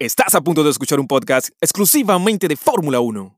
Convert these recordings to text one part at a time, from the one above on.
Estás a punto de escuchar un podcast exclusivamente de Fórmula 1.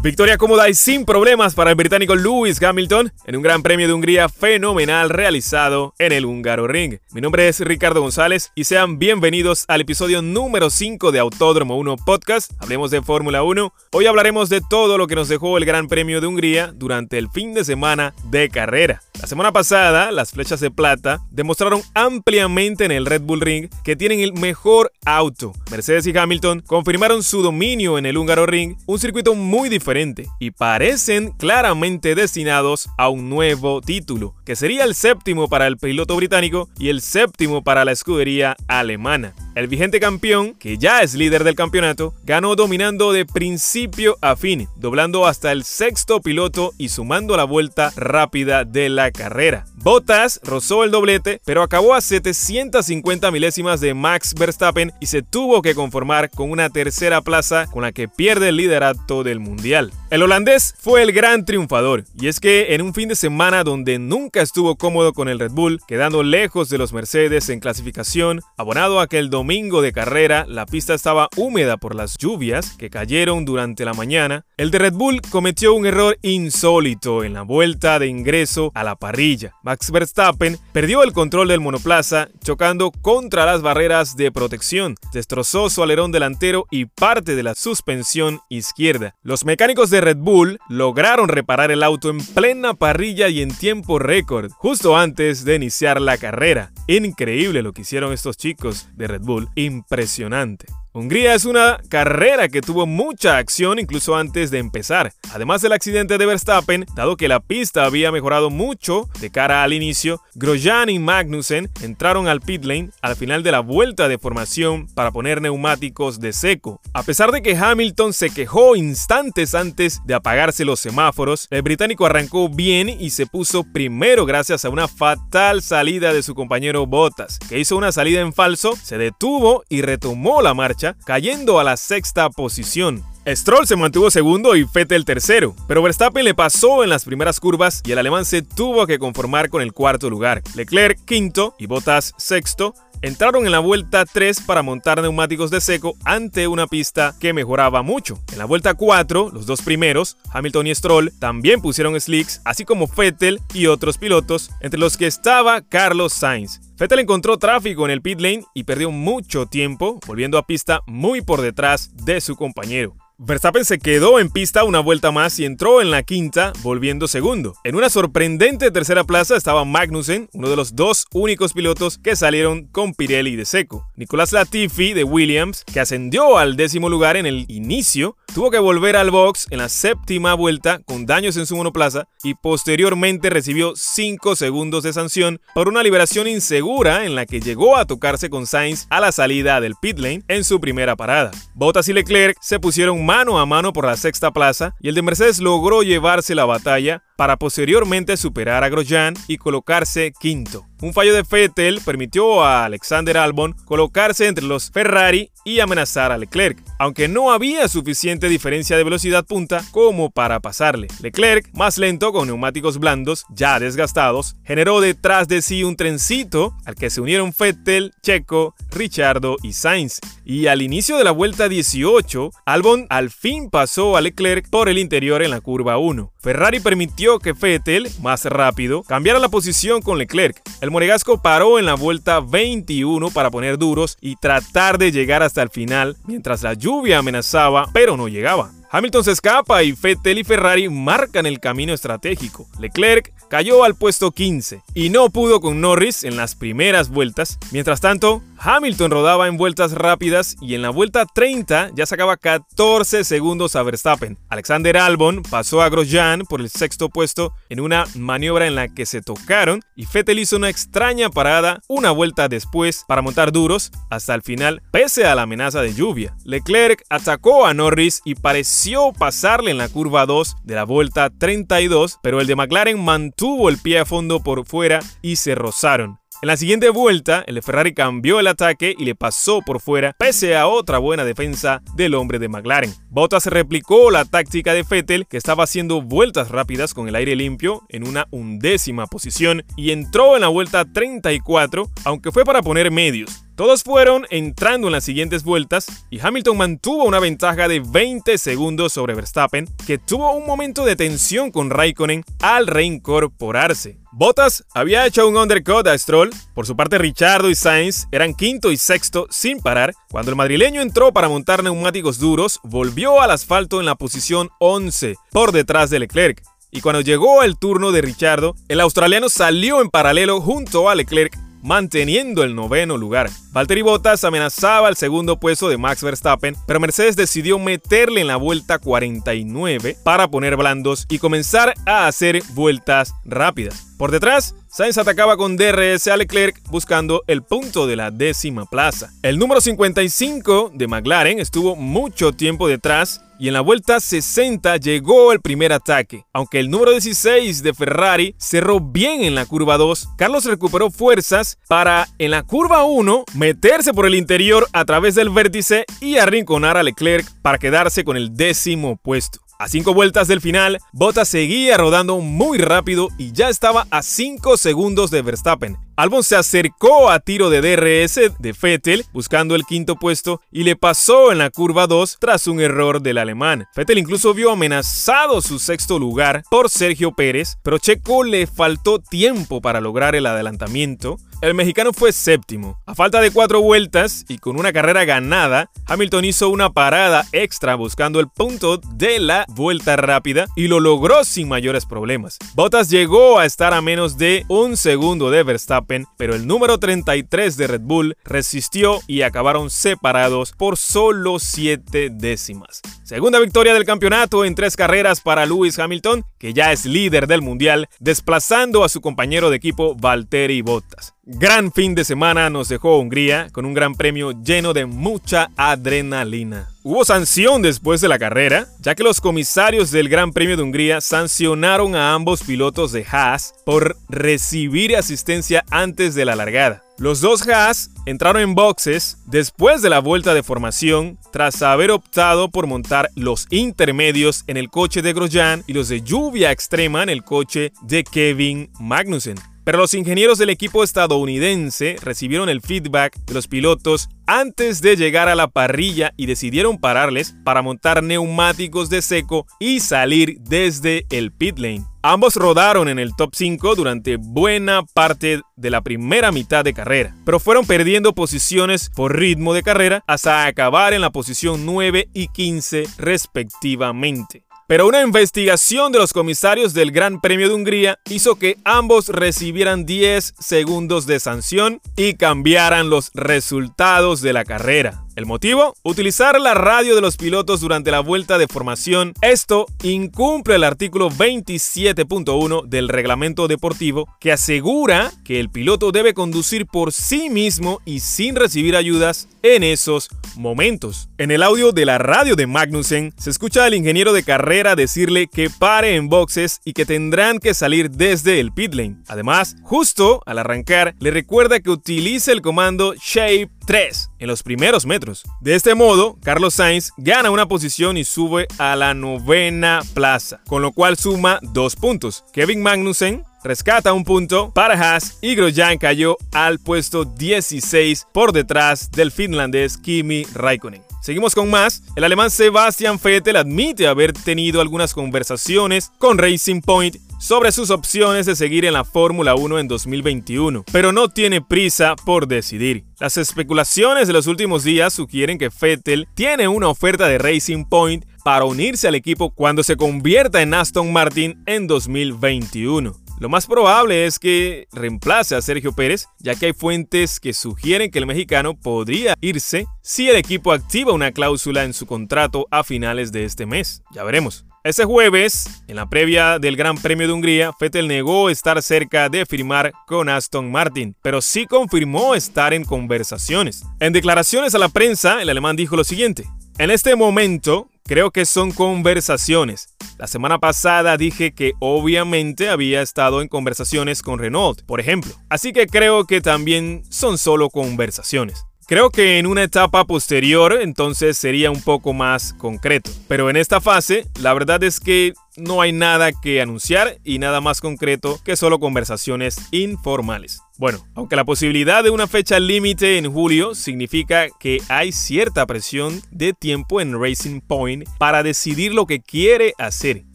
Victoria cómoda y sin problemas para el británico Lewis Hamilton en un Gran Premio de Hungría fenomenal realizado en el húngaro ring. Mi nombre es Ricardo González y sean bienvenidos al episodio número 5 de Autódromo 1 Podcast. Hablemos de Fórmula 1. Hoy hablaremos de todo lo que nos dejó el Gran Premio de Hungría durante el fin de semana de carrera. La semana pasada, las flechas de plata demostraron ampliamente en el Red Bull Ring que tienen el mejor auto. Mercedes y Hamilton confirmaron su dominio en el húngaro ring, un circuito muy diferente y parecen claramente destinados a un nuevo título, que sería el séptimo para el piloto británico y el séptimo para la escudería alemana. El vigente campeón, que ya es líder del campeonato, ganó dominando de principio a fin, doblando hasta el sexto piloto y sumando la vuelta rápida de la carrera. Bottas rozó el doblete, pero acabó a 750 milésimas de Max Verstappen y se tuvo que conformar con una tercera plaza con la que pierde el liderato del mundial. El holandés fue el gran triunfador, y es que en un fin de semana donde nunca estuvo cómodo con el Red Bull, quedando lejos de los Mercedes en clasificación, abonado a que el domingo de carrera la pista estaba húmeda por las lluvias que cayeron durante la mañana, el de Red Bull cometió un error insólito en la vuelta de ingreso a la parrilla. Max Verstappen perdió el control del monoplaza chocando contra las barreras de protección, destrozó su alerón delantero y parte de la suspensión izquierda. Los mecánicos de Red Bull lograron reparar el auto en plena parrilla y en tiempo récord, justo antes de iniciar la carrera. Increíble lo que hicieron estos chicos de Red Bull, impresionante. Hungría es una carrera que tuvo mucha acción incluso antes de empezar. Además del accidente de Verstappen, dado que la pista había mejorado mucho de cara al inicio, Grosjean y Magnussen entraron al pit lane al final de la vuelta de formación para poner neumáticos de seco. A pesar de que Hamilton se quejó instantes antes de apagarse los semáforos, el británico arrancó bien y se puso primero gracias a una fatal salida de su compañero Bottas, que hizo una salida en falso, se detuvo y retomó la marcha cayendo a la sexta posición. Stroll se mantuvo segundo y Vettel tercero, pero Verstappen le pasó en las primeras curvas y el alemán se tuvo que conformar con el cuarto lugar. Leclerc quinto y Bottas sexto entraron en la vuelta 3 para montar neumáticos de seco ante una pista que mejoraba mucho. En la vuelta 4, los dos primeros, Hamilton y Stroll, también pusieron slicks, así como Vettel y otros pilotos, entre los que estaba Carlos Sainz. Vettel encontró tráfico en el pit lane y perdió mucho tiempo, volviendo a pista muy por detrás de su compañero. Verstappen se quedó en pista una vuelta más y entró en la quinta, volviendo segundo. En una sorprendente tercera plaza estaba Magnussen, uno de los dos únicos pilotos que salieron con Pirelli de seco. Nicolás Latifi de Williams, que ascendió al décimo lugar en el inicio, tuvo que volver al box en la séptima vuelta con daños en su monoplaza y posteriormente recibió 5 segundos de sanción por una liberación insegura en la que llegó a tocarse con Sainz a la salida del pit lane en su primera parada. Bottas y Leclerc se pusieron mano a mano por la sexta plaza y el de Mercedes logró llevarse la batalla para posteriormente superar a Grosjean y colocarse quinto. Un fallo de Vettel permitió a Alexander Albon colocarse entre los Ferrari y amenazar a Leclerc, aunque no había suficiente diferencia de velocidad punta como para pasarle. Leclerc, más lento con neumáticos blandos ya desgastados, generó detrás de sí un trencito al que se unieron Vettel, Checo, Richardo y Sainz. Y al inicio de la vuelta 18, Albon al fin pasó a Leclerc por el interior en la curva 1. Ferrari permitió que Vettel, más rápido, cambiara la posición con Leclerc. El monegasco paró en la vuelta 21 para poner duros y tratar de llegar hasta el final, mientras la lluvia amenazaba, pero no llegaba. Hamilton se escapa y Vettel y Ferrari marcan el camino estratégico. Leclerc cayó al puesto 15 y no pudo con Norris en las primeras vueltas. Mientras tanto, Hamilton rodaba en vueltas rápidas y en la vuelta 30 ya sacaba 14 segundos a Verstappen. Alexander Albon pasó a Grosjean por el sexto puesto en una maniobra en la que se tocaron y Vettel hizo una extraña parada una vuelta después para montar duros hasta el final pese a la amenaza de lluvia. Leclerc atacó a Norris y pareció pasarle en la curva 2 de la vuelta 32, pero el de McLaren mantuvo el pie a fondo por fuera y se rozaron. En la siguiente vuelta, el Ferrari cambió el ataque y le pasó por fuera, pese a otra buena defensa del hombre de McLaren. Bottas replicó la táctica de Vettel, que estaba haciendo vueltas rápidas con el aire limpio en una undécima posición y entró en la vuelta 34, aunque fue para poner medios. Todos fueron entrando en las siguientes vueltas y Hamilton mantuvo una ventaja de 20 segundos sobre Verstappen, que tuvo un momento de tensión con Raikkonen al reincorporarse. Bottas había hecho un undercut a Stroll, por su parte Richardo y Sainz eran quinto y sexto sin parar. Cuando el madrileño entró para montar neumáticos duros, volvió al asfalto en la posición 11, por detrás de Leclerc. Y cuando llegó el turno de Richardo, el australiano salió en paralelo junto a Leclerc manteniendo el noveno lugar. Valtteri Bottas amenazaba el segundo puesto de Max Verstappen, pero Mercedes decidió meterle en la vuelta 49 para poner blandos y comenzar a hacer vueltas rápidas. Por detrás, Sainz atacaba con DRS a Leclerc buscando el punto de la décima plaza. El número 55 de McLaren estuvo mucho tiempo detrás y en la vuelta 60 llegó el primer ataque. Aunque el número 16 de Ferrari cerró bien en la curva 2, Carlos recuperó fuerzas para en la curva 1 meterse por el interior a través del vértice y arrinconar a Leclerc para quedarse con el décimo puesto. A cinco vueltas del final, Bottas seguía rodando muy rápido y ya estaba a 5 segundos de Verstappen. Albon se acercó a tiro de DRS de Vettel buscando el quinto puesto y le pasó en la curva 2 tras un error del alemán. Vettel incluso vio amenazado su sexto lugar por Sergio Pérez, pero Checo le faltó tiempo para lograr el adelantamiento el mexicano fue séptimo. A falta de cuatro vueltas y con una carrera ganada, Hamilton hizo una parada extra buscando el punto de la vuelta rápida y lo logró sin mayores problemas. Bottas llegó a estar a menos de un segundo de Verstappen, pero el número 33 de Red Bull resistió y acabaron separados por solo siete décimas. Segunda victoria del campeonato en tres carreras para Lewis Hamilton, que ya es líder del mundial, desplazando a su compañero de equipo Valtteri Bottas. Gran fin de semana nos dejó Hungría con un gran premio lleno de mucha adrenalina. Hubo sanción después de la carrera, ya que los comisarios del Gran Premio de Hungría sancionaron a ambos pilotos de Haas por recibir asistencia antes de la largada. Los dos Haas entraron en boxes después de la vuelta de formación tras haber optado por montar los intermedios en el coche de Grosjean y los de lluvia extrema en el coche de Kevin Magnussen. Pero los ingenieros del equipo estadounidense recibieron el feedback de los pilotos antes de llegar a la parrilla y decidieron pararles para montar neumáticos de seco y salir desde el pit lane. Ambos rodaron en el top 5 durante buena parte de la primera mitad de carrera, pero fueron perdiendo posiciones por ritmo de carrera hasta acabar en la posición 9 y 15 respectivamente. Pero una investigación de los comisarios del Gran Premio de Hungría hizo que ambos recibieran 10 segundos de sanción y cambiaran los resultados de la carrera. ¿El motivo? Utilizar la radio de los pilotos durante la vuelta de formación. Esto incumple el artículo 27.1 del reglamento deportivo que asegura que el piloto debe conducir por sí mismo y sin recibir ayudas en esos momentos. En el audio de la radio de Magnussen se escucha al ingeniero de carrera decirle que pare en boxes y que tendrán que salir desde el pit lane. Además, justo al arrancar, le recuerda que utilice el comando Shape 3 en los primeros metros. De este modo, Carlos Sainz gana una posición y sube a la novena plaza, con lo cual suma dos puntos. Kevin Magnussen rescata un punto para Haas y Grosjean cayó al puesto 16 por detrás del finlandés Kimi Raikkonen. Seguimos con más. El alemán Sebastian Vettel admite haber tenido algunas conversaciones con Racing Point sobre sus opciones de seguir en la Fórmula 1 en 2021, pero no tiene prisa por decidir. Las especulaciones de los últimos días sugieren que Vettel tiene una oferta de Racing Point para unirse al equipo cuando se convierta en Aston Martin en 2021. Lo más probable es que reemplace a Sergio Pérez, ya que hay fuentes que sugieren que el mexicano podría irse si el equipo activa una cláusula en su contrato a finales de este mes. Ya veremos. Ese jueves, en la previa del Gran Premio de Hungría, Vettel negó estar cerca de firmar con Aston Martin, pero sí confirmó estar en conversaciones. En declaraciones a la prensa, el alemán dijo lo siguiente. En este momento, creo que son conversaciones. La semana pasada dije que obviamente había estado en conversaciones con Renault, por ejemplo. Así que creo que también son solo conversaciones. Creo que en una etapa posterior entonces sería un poco más concreto. Pero en esta fase, la verdad es que no hay nada que anunciar y nada más concreto que solo conversaciones informales. Bueno, aunque la posibilidad de una fecha límite en julio significa que hay cierta presión de tiempo en Racing Point para decidir lo que quiere hacer.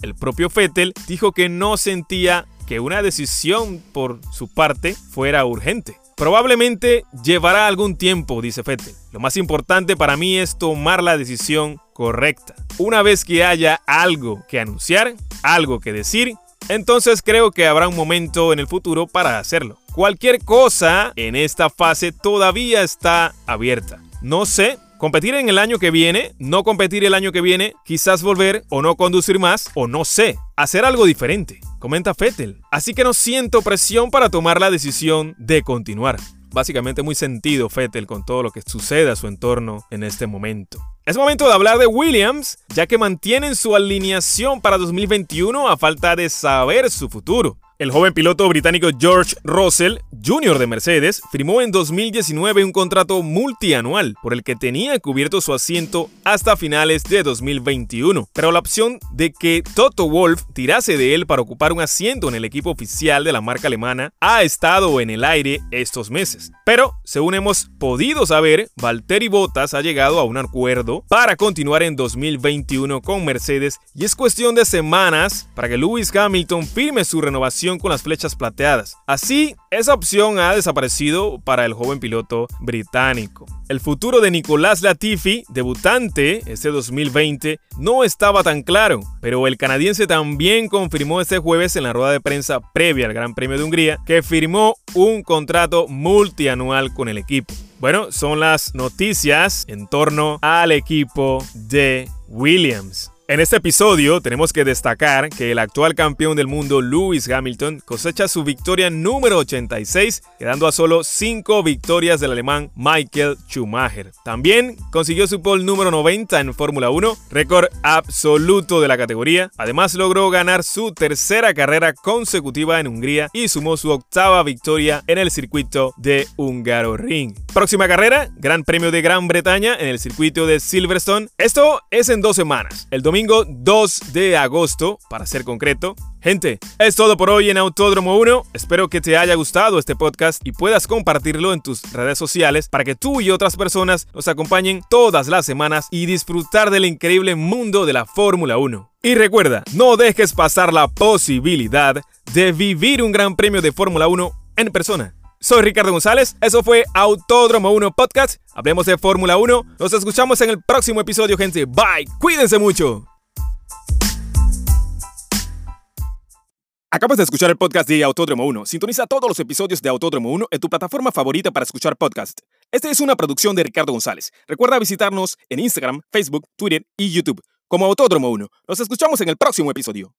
El propio Fettel dijo que no sentía que una decisión por su parte fuera urgente. Probablemente llevará algún tiempo, dice Fettel. Lo más importante para mí es tomar la decisión correcta. Una vez que haya algo que anunciar, algo que decir, entonces creo que habrá un momento en el futuro para hacerlo. Cualquier cosa en esta fase todavía está abierta. No sé, competir en el año que viene, no competir el año que viene, quizás volver o no conducir más, o no sé, hacer algo diferente comenta Fettel. Así que no siento presión para tomar la decisión de continuar. Básicamente muy sentido Fettel con todo lo que sucede a su entorno en este momento. Es momento de hablar de Williams, ya que mantienen su alineación para 2021 a falta de saber su futuro. El joven piloto británico George Russell, Jr. de Mercedes, firmó en 2019 un contrato multianual por el que tenía cubierto su asiento hasta finales de 2021, pero la opción de que Toto Wolff tirase de él para ocupar un asiento en el equipo oficial de la marca alemana ha estado en el aire estos meses. Pero, según hemos podido saber, Valtteri Bottas ha llegado a un acuerdo para continuar en 2021 con Mercedes y es cuestión de semanas para que Lewis Hamilton firme su renovación con las flechas plateadas. Así, esa opción ha desaparecido para el joven piloto británico. El futuro de Nicolás Latifi, debutante este 2020, no estaba tan claro, pero el canadiense también confirmó este jueves en la rueda de prensa previa al Gran Premio de Hungría que firmó un contrato multianual con el equipo. Bueno, son las noticias en torno al equipo de Williams. En este episodio tenemos que destacar que el actual campeón del mundo Lewis Hamilton cosecha su victoria número 86, quedando a solo 5 victorias del alemán Michael Schumacher. También consiguió su pole número 90 en Fórmula 1, récord absoluto de la categoría. Además logró ganar su tercera carrera consecutiva en Hungría y sumó su octava victoria en el circuito de Hungaroring. Próxima carrera, Gran Premio de Gran Bretaña en el circuito de Silverstone. Esto es en dos semanas. El domingo 2 de agosto, para ser concreto. Gente, es todo por hoy en Autódromo 1. Espero que te haya gustado este podcast y puedas compartirlo en tus redes sociales para que tú y otras personas nos acompañen todas las semanas y disfrutar del increíble mundo de la Fórmula 1. Y recuerda, no dejes pasar la posibilidad de vivir un gran premio de Fórmula 1 en persona. Soy Ricardo González, eso fue Autódromo 1 Podcast. Hablemos de Fórmula 1. Nos escuchamos en el próximo episodio, gente. Bye, cuídense mucho. Acabas de escuchar el podcast de Autódromo 1. Sintoniza todos los episodios de Autódromo 1 en tu plataforma favorita para escuchar podcast. Esta es una producción de Ricardo González. Recuerda visitarnos en Instagram, Facebook, Twitter y YouTube como Autódromo 1. Nos escuchamos en el próximo episodio.